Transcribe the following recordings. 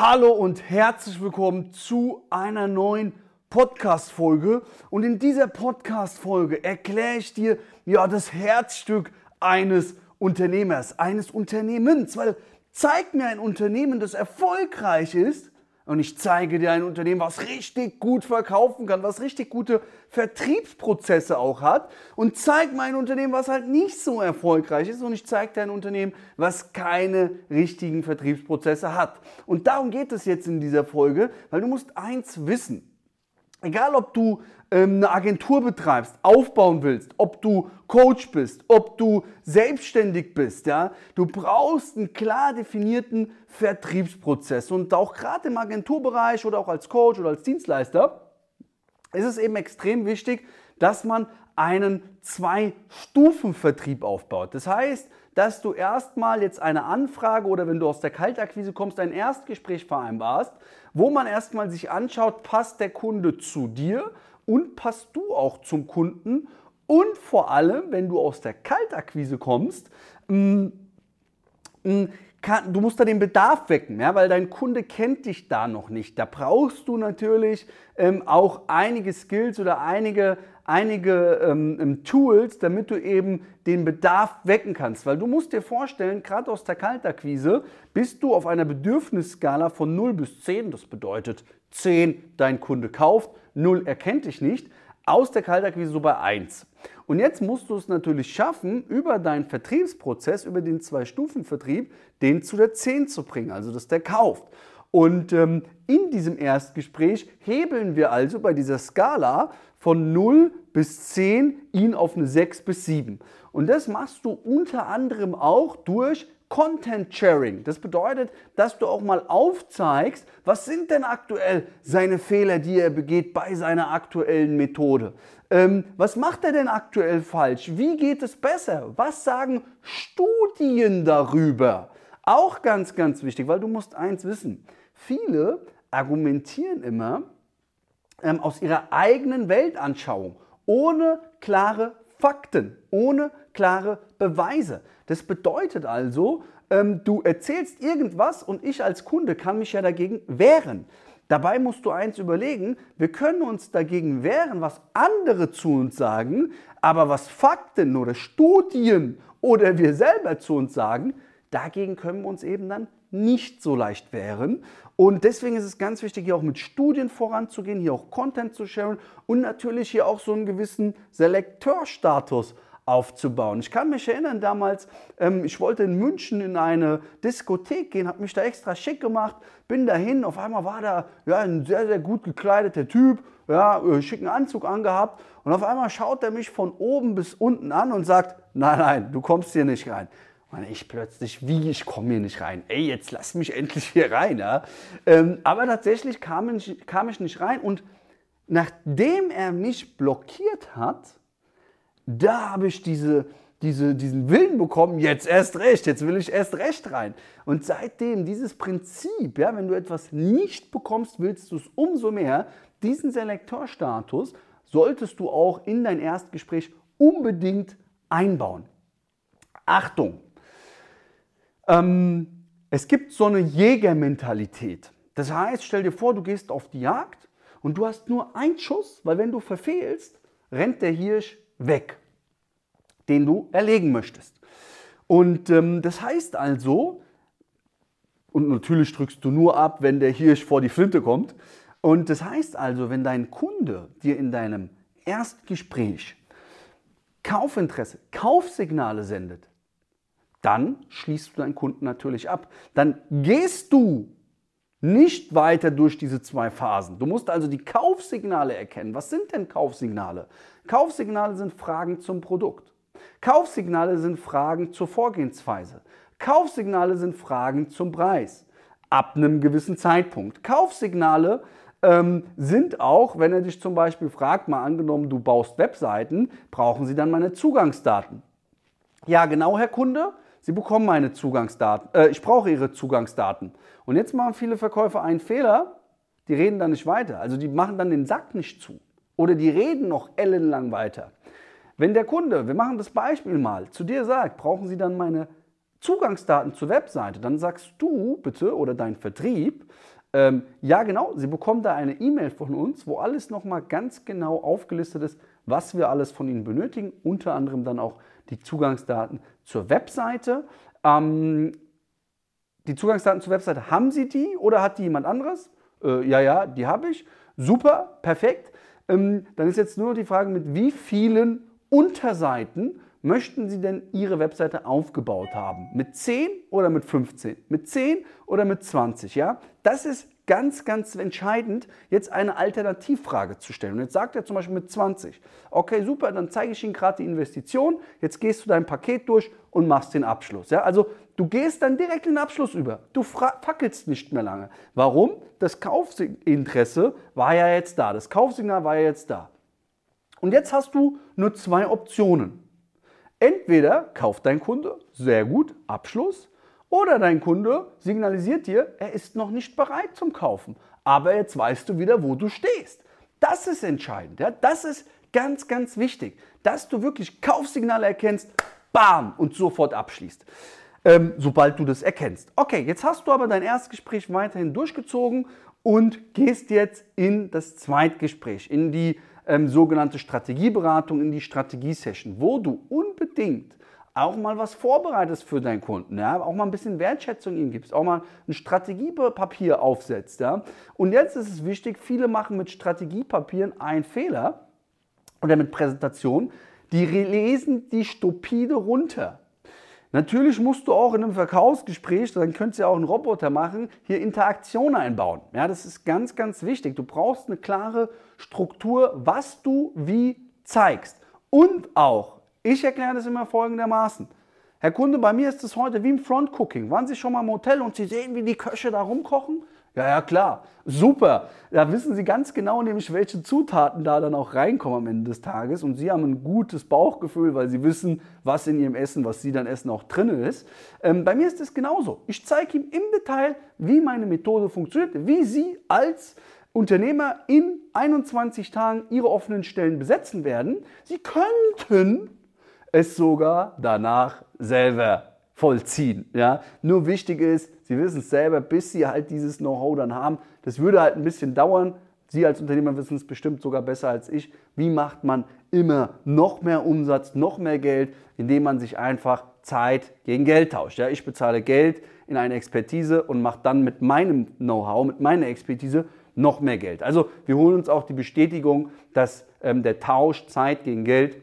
Hallo und herzlich willkommen zu einer neuen Podcast-Folge. Und in dieser Podcast-Folge erkläre ich dir ja das Herzstück eines Unternehmers, eines Unternehmens. Weil zeig mir ein Unternehmen, das erfolgreich ist, und ich zeige dir ein Unternehmen, was richtig gut verkaufen kann, was richtig gute Vertriebsprozesse auch hat und zeig mir ein Unternehmen, was halt nicht so erfolgreich ist und ich zeige dir ein Unternehmen, was keine richtigen Vertriebsprozesse hat. Und darum geht es jetzt in dieser Folge, weil du musst eins wissen. Egal, ob du ähm, eine Agentur betreibst, aufbauen willst, ob du Coach bist, ob du selbstständig bist, ja, du brauchst einen klar definierten Vertriebsprozess. Und auch gerade im Agenturbereich oder auch als Coach oder als Dienstleister ist es eben extrem wichtig, dass man einen Zwei-Stufen-Vertrieb aufbaut. Das heißt, dass du erstmal jetzt eine Anfrage oder wenn du aus der Kaltakquise kommst, ein Erstgespräch vereinbarst, wo man erstmal sich anschaut, passt der Kunde zu dir und passt du auch zum Kunden und vor allem, wenn du aus der Kaltakquise kommst, mm, mm, kann, du musst da den Bedarf wecken, ja, weil dein Kunde kennt dich da noch nicht. Da brauchst du natürlich ähm, auch einige Skills oder einige, einige ähm, ähm, Tools, damit du eben den Bedarf wecken kannst. Weil du musst dir vorstellen, gerade aus der Kaltakquise bist du auf einer Bedürfnisskala von 0 bis 10. Das bedeutet 10 dein Kunde kauft, 0 erkennt dich nicht. Aus der Kaltakquise so bei 1. Und jetzt musst du es natürlich schaffen, über deinen Vertriebsprozess, über den Zwei-Stufen-Vertrieb, den zu der 10 zu bringen, also dass der kauft. Und ähm, in diesem Erstgespräch hebeln wir also bei dieser Skala von 0 bis 10 ihn auf eine 6 bis 7. Und das machst du unter anderem auch durch Content Sharing. Das bedeutet, dass du auch mal aufzeigst, was sind denn aktuell seine Fehler, die er begeht bei seiner aktuellen Methode. Ähm, was macht er denn aktuell falsch? Wie geht es besser? Was sagen Studien darüber? Auch ganz, ganz wichtig, weil du musst eins wissen. Viele argumentieren immer ähm, aus ihrer eigenen Weltanschauung, ohne klare Fakten, ohne klare Beweise. Das bedeutet also, ähm, du erzählst irgendwas und ich als Kunde kann mich ja dagegen wehren. Dabei musst du eins überlegen, wir können uns dagegen wehren, was andere zu uns sagen, aber was Fakten oder Studien oder wir selber zu uns sagen, dagegen können wir uns eben dann nicht so leicht wehren. Und deswegen ist es ganz wichtig, hier auch mit Studien voranzugehen, hier auch Content zu sharen und natürlich hier auch so einen gewissen Selekteurstatus aufzubauen. Ich kann mich erinnern damals, ähm, ich wollte in München in eine Diskothek gehen, habe mich da extra schick gemacht, bin dahin, auf einmal war da ja, ein sehr, sehr gut gekleideter Typ, ja, äh, schicken Anzug angehabt und auf einmal schaut er mich von oben bis unten an und sagt, nein, nein, du kommst hier nicht rein. Und ich plötzlich, wie, ich komme hier nicht rein. Ey, jetzt lass mich endlich hier rein. Ja? Ähm, aber tatsächlich kam ich, kam ich nicht rein und nachdem er mich blockiert hat, da habe ich diese, diese, diesen Willen bekommen, jetzt erst recht, jetzt will ich erst recht rein. Und seitdem dieses Prinzip, ja, wenn du etwas nicht bekommst, willst du es umso mehr. Diesen Selektorstatus solltest du auch in dein Erstgespräch unbedingt einbauen. Achtung! Ähm, es gibt so eine Jägermentalität. Das heißt, stell dir vor, du gehst auf die Jagd und du hast nur einen Schuss, weil wenn du verfehlst, rennt der Hirsch weg, den du erlegen möchtest. Und ähm, das heißt also, und natürlich drückst du nur ab, wenn der Hirsch vor die Flinte kommt. Und das heißt also, wenn dein Kunde dir in deinem Erstgespräch Kaufinteresse, Kaufsignale sendet, dann schließt du deinen Kunden natürlich ab. Dann gehst du nicht weiter durch diese zwei Phasen. Du musst also die Kaufsignale erkennen. Was sind denn Kaufsignale? Kaufsignale sind Fragen zum Produkt. Kaufsignale sind Fragen zur Vorgehensweise. Kaufsignale sind Fragen zum Preis ab einem gewissen Zeitpunkt. Kaufsignale ähm, sind auch, wenn er dich zum Beispiel fragt, mal angenommen, du baust Webseiten, brauchen sie dann meine Zugangsdaten. Ja, genau, Herr Kunde, Sie bekommen meine Zugangsdaten. Äh, ich brauche Ihre Zugangsdaten. Und jetzt machen viele Verkäufer einen Fehler, die reden dann nicht weiter. Also die machen dann den Sack nicht zu. Oder die reden noch ellenlang weiter. Wenn der Kunde, wir machen das Beispiel mal, zu dir sagt, brauchen Sie dann meine Zugangsdaten zur Webseite, dann sagst du bitte oder dein Vertrieb, ähm, ja genau, Sie bekommen da eine E-Mail von uns, wo alles nochmal ganz genau aufgelistet ist, was wir alles von Ihnen benötigen, unter anderem dann auch die Zugangsdaten zur Webseite. Ähm, die Zugangsdaten zur Webseite, haben Sie die oder hat die jemand anderes? Äh, ja, ja, die habe ich. Super, perfekt. Ähm, dann ist jetzt nur noch die Frage, mit wie vielen Unterseiten möchten Sie denn Ihre Webseite aufgebaut haben? Mit 10 oder mit 15? Mit 10 oder mit 20? Ja? Das ist ganz, ganz entscheidend, jetzt eine Alternativfrage zu stellen. Und jetzt sagt er zum Beispiel mit 20, okay, super, dann zeige ich Ihnen gerade die Investition, jetzt gehst du dein Paket durch und machst den Abschluss. Ja? Also du gehst dann direkt in den Abschluss über. Du fackelst nicht mehr lange. Warum? Das Kaufinteresse war ja jetzt da, das Kaufsignal war ja jetzt da. Und jetzt hast du nur zwei Optionen. Entweder kauft dein Kunde, sehr gut, Abschluss, oder dein Kunde signalisiert dir, er ist noch nicht bereit zum Kaufen. Aber jetzt weißt du wieder, wo du stehst. Das ist entscheidend. Ja? Das ist ganz, ganz wichtig, dass du wirklich Kaufsignale erkennst, bam, und sofort abschließt. Ähm, sobald du das erkennst. Okay, jetzt hast du aber dein Erstgespräch weiterhin durchgezogen und gehst jetzt in das Zweitgespräch, in die ähm, sogenannte Strategieberatung, in die Strategiesession, wo du unbedingt auch mal was vorbereitest für deinen Kunden, ja? auch mal ein bisschen Wertschätzung ihm gibst, auch mal ein Strategiepapier aufsetzt. Ja? Und jetzt ist es wichtig, viele machen mit Strategiepapieren einen Fehler oder mit Präsentationen, die lesen die stupide runter. Natürlich musst du auch in einem Verkaufsgespräch, dann könntest du ja auch einen Roboter machen, hier Interaktion einbauen. Ja, das ist ganz, ganz wichtig. Du brauchst eine klare Struktur, was du wie zeigst. Und auch, ich erkläre das immer folgendermaßen. Herr Kunde, bei mir ist es heute wie im Front-Cooking. Waren Sie schon mal im Hotel und Sie sehen, wie die Köche da rumkochen? Ja, ja, klar. Super. Da wissen Sie ganz genau nämlich, welche Zutaten da dann auch reinkommen am Ende des Tages. Und Sie haben ein gutes Bauchgefühl, weil Sie wissen, was in Ihrem Essen, was Sie dann essen, auch drin ist. Ähm, bei mir ist es genauso. Ich zeige ihm im Detail, wie meine Methode funktioniert, wie Sie als Unternehmer in 21 Tagen Ihre offenen Stellen besetzen werden. Sie könnten es sogar danach selber vollziehen. Ja? Nur wichtig ist, Sie wissen es selber, bis Sie halt dieses Know-how dann haben. Das würde halt ein bisschen dauern. Sie als Unternehmer wissen es bestimmt sogar besser als ich. Wie macht man immer noch mehr Umsatz, noch mehr Geld, indem man sich einfach Zeit gegen Geld tauscht. Ja, ich bezahle Geld in eine Expertise und mache dann mit meinem Know-how, mit meiner Expertise noch mehr Geld. Also wir holen uns auch die Bestätigung, dass ähm, der Tausch Zeit gegen Geld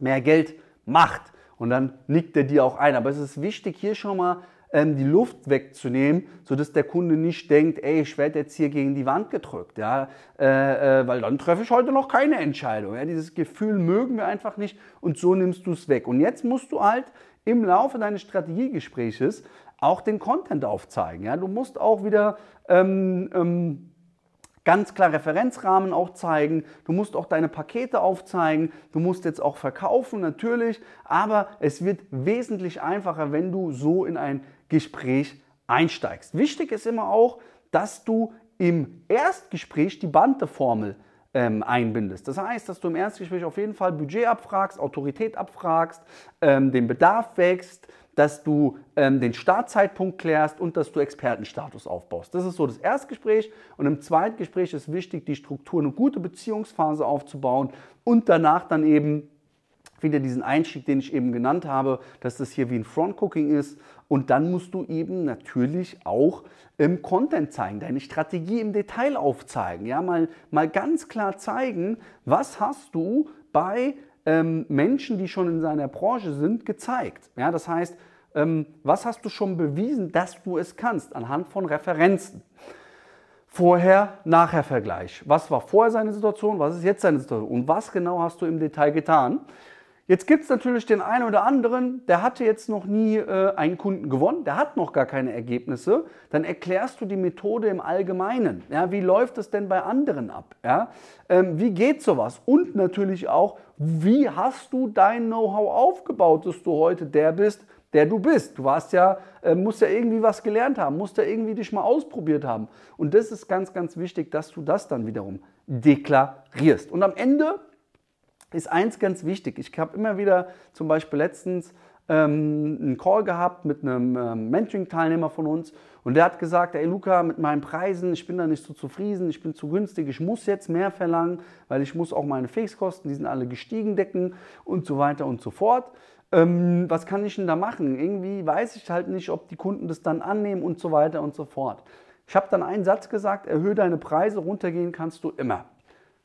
mehr Geld macht. Und dann nickt er dir auch ein. Aber es ist wichtig, hier schon mal ähm, die Luft wegzunehmen, sodass der Kunde nicht denkt, ey, ich werde jetzt hier gegen die Wand gedrückt. Ja? Äh, äh, weil dann treffe ich heute noch keine Entscheidung. Ja? Dieses Gefühl mögen wir einfach nicht und so nimmst du es weg. Und jetzt musst du halt im Laufe deines Strategiegespräches auch den Content aufzeigen. Ja? Du musst auch wieder ähm, ähm, ganz klar Referenzrahmen auch zeigen. Du musst auch deine Pakete aufzeigen. Du musst jetzt auch verkaufen natürlich. Aber es wird wesentlich einfacher, wenn du so in ein Gespräch einsteigst. Wichtig ist immer auch, dass du im Erstgespräch die Banteformel ähm, einbindest. Das heißt, dass du im Erstgespräch auf jeden Fall Budget abfragst, Autorität abfragst, ähm, den Bedarf wächst, dass du ähm, den Startzeitpunkt klärst und dass du Expertenstatus aufbaust. Das ist so das Erstgespräch. Und im Zweitgespräch ist wichtig, die Struktur, eine gute Beziehungsphase aufzubauen und danach dann eben wieder diesen Einstieg, den ich eben genannt habe, dass das hier wie ein Front-Cooking ist. Und dann musst du eben natürlich auch im Content zeigen, deine Strategie im Detail aufzeigen. Ja, mal, mal ganz klar zeigen, was hast du bei ähm, Menschen, die schon in seiner Branche sind, gezeigt. Ja, das heißt, ähm, was hast du schon bewiesen, dass du es kannst, anhand von Referenzen. Vorher-Nachher-Vergleich. Was war vorher seine Situation, was ist jetzt seine Situation und was genau hast du im Detail getan? Jetzt gibt es natürlich den einen oder anderen, der hatte jetzt noch nie äh, einen Kunden gewonnen, der hat noch gar keine Ergebnisse. Dann erklärst du die Methode im Allgemeinen. Ja, wie läuft es denn bei anderen ab? Ja? Ähm, wie geht sowas? Und natürlich auch, wie hast du dein Know-how aufgebaut, dass du heute der bist, der du bist. Du warst ja, äh, musst ja irgendwie was gelernt haben, musst ja irgendwie dich mal ausprobiert haben. Und das ist ganz, ganz wichtig, dass du das dann wiederum deklarierst. Und am Ende ist eins ganz wichtig. Ich habe immer wieder zum Beispiel letztens ähm, einen Call gehabt mit einem ähm, Mentoring-Teilnehmer von uns und der hat gesagt, ey Luca, mit meinen Preisen, ich bin da nicht so zufrieden, ich bin zu günstig, ich muss jetzt mehr verlangen, weil ich muss auch meine Fixkosten, die sind alle gestiegen, decken und so weiter und so fort. Ähm, was kann ich denn da machen? Irgendwie weiß ich halt nicht, ob die Kunden das dann annehmen und so weiter und so fort. Ich habe dann einen Satz gesagt, erhöhe deine Preise, runtergehen kannst du immer.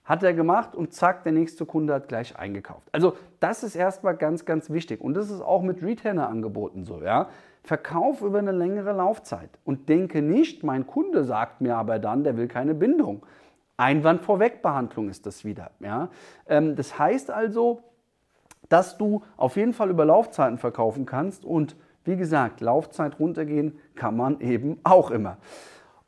Hat er gemacht und zack, der nächste Kunde hat gleich eingekauft. Also das ist erstmal ganz, ganz wichtig. Und das ist auch mit Retainer-Angeboten so. Ja? Verkauf über eine längere Laufzeit und denke nicht, mein Kunde sagt mir aber dann, der will keine Bindung. Einwand-Vorweg-Behandlung ist das wieder. Ja? Ähm, das heißt also, dass du auf jeden Fall über Laufzeiten verkaufen kannst und wie gesagt, Laufzeit runtergehen kann man eben auch immer.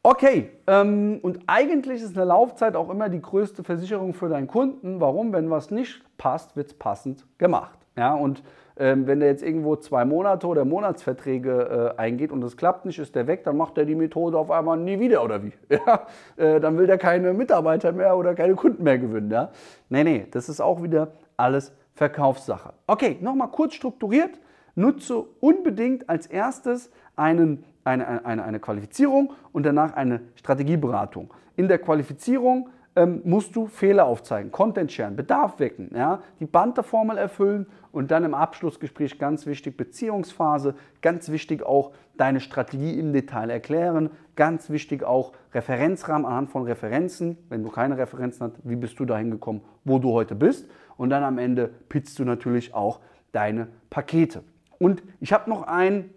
Okay, ähm, und eigentlich ist eine Laufzeit auch immer die größte Versicherung für deinen Kunden. Warum? Wenn was nicht passt, wird es passend gemacht. Ja, und ähm, wenn der jetzt irgendwo zwei Monate oder Monatsverträge äh, eingeht und es klappt nicht, ist der weg, dann macht er die Methode auf einmal nie wieder oder wie? Ja, äh, dann will der keine Mitarbeiter mehr oder keine Kunden mehr gewinnen. Ja? Nee, nee, das ist auch wieder alles Verkaufssache. Okay, nochmal kurz strukturiert. Nutze unbedingt als erstes einen eine, eine, eine Qualifizierung und danach eine Strategieberatung. In der Qualifizierung ähm, musst du Fehler aufzeigen, Content sharen, Bedarf wecken, ja, die Banter-Formel erfüllen und dann im Abschlussgespräch ganz wichtig Beziehungsphase, ganz wichtig auch deine Strategie im Detail erklären, ganz wichtig auch Referenzrahmen anhand von Referenzen, wenn du keine Referenzen hast, wie bist du dahin gekommen, wo du heute bist und dann am Ende pitzt du natürlich auch deine Pakete. Und ich habe noch ein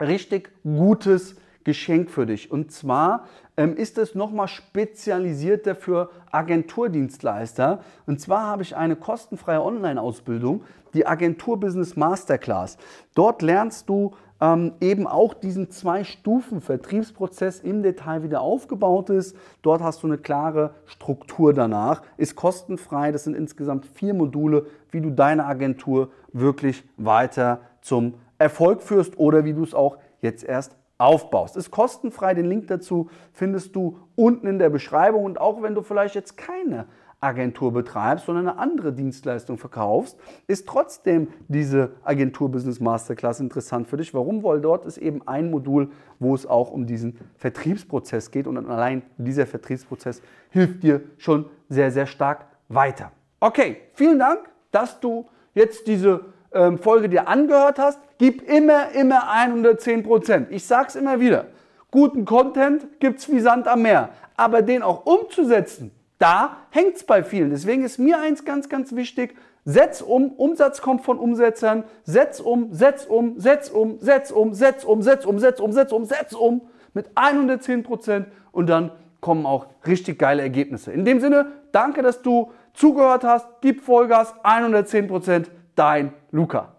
richtig gutes Geschenk für dich. Und zwar ähm, ist es nochmal spezialisierter für Agenturdienstleister. Und zwar habe ich eine kostenfreie Online-Ausbildung, die Agentur Business Masterclass. Dort lernst du ähm, eben auch diesen Zwei-Stufen-Vertriebsprozess im Detail wieder aufgebaut ist. Dort hast du eine klare Struktur danach, ist kostenfrei. Das sind insgesamt vier Module, wie du deine Agentur wirklich weiter zum Erfolg führst oder wie du es auch jetzt erst aufbaust. Ist kostenfrei, den Link dazu findest du unten in der Beschreibung und auch wenn du vielleicht jetzt keine Agentur betreibst, sondern eine andere Dienstleistung verkaufst, ist trotzdem diese Agentur Business Masterclass interessant für dich. Warum? Weil dort ist eben ein Modul, wo es auch um diesen Vertriebsprozess geht und allein dieser Vertriebsprozess hilft dir schon sehr, sehr stark weiter. Okay, vielen Dank, dass du jetzt diese ähm, Folge dir angehört hast, gib immer, immer 110 Prozent. Ich sage es immer wieder. Guten Content gibt es wie Sand am Meer. Aber den auch umzusetzen, da hängt es bei vielen. Deswegen ist mir eins ganz, ganz wichtig. Setz um, Umsatz kommt von Umsetzern. Setz um, setz um, setz um, setz um, setz um, setz um, setz um, setz um, setz um mit 110 Prozent und dann kommen auch richtig geile Ergebnisse. In dem Sinne, danke, dass du zugehört hast. Gib Vollgas, 110 Prozent dein Luca.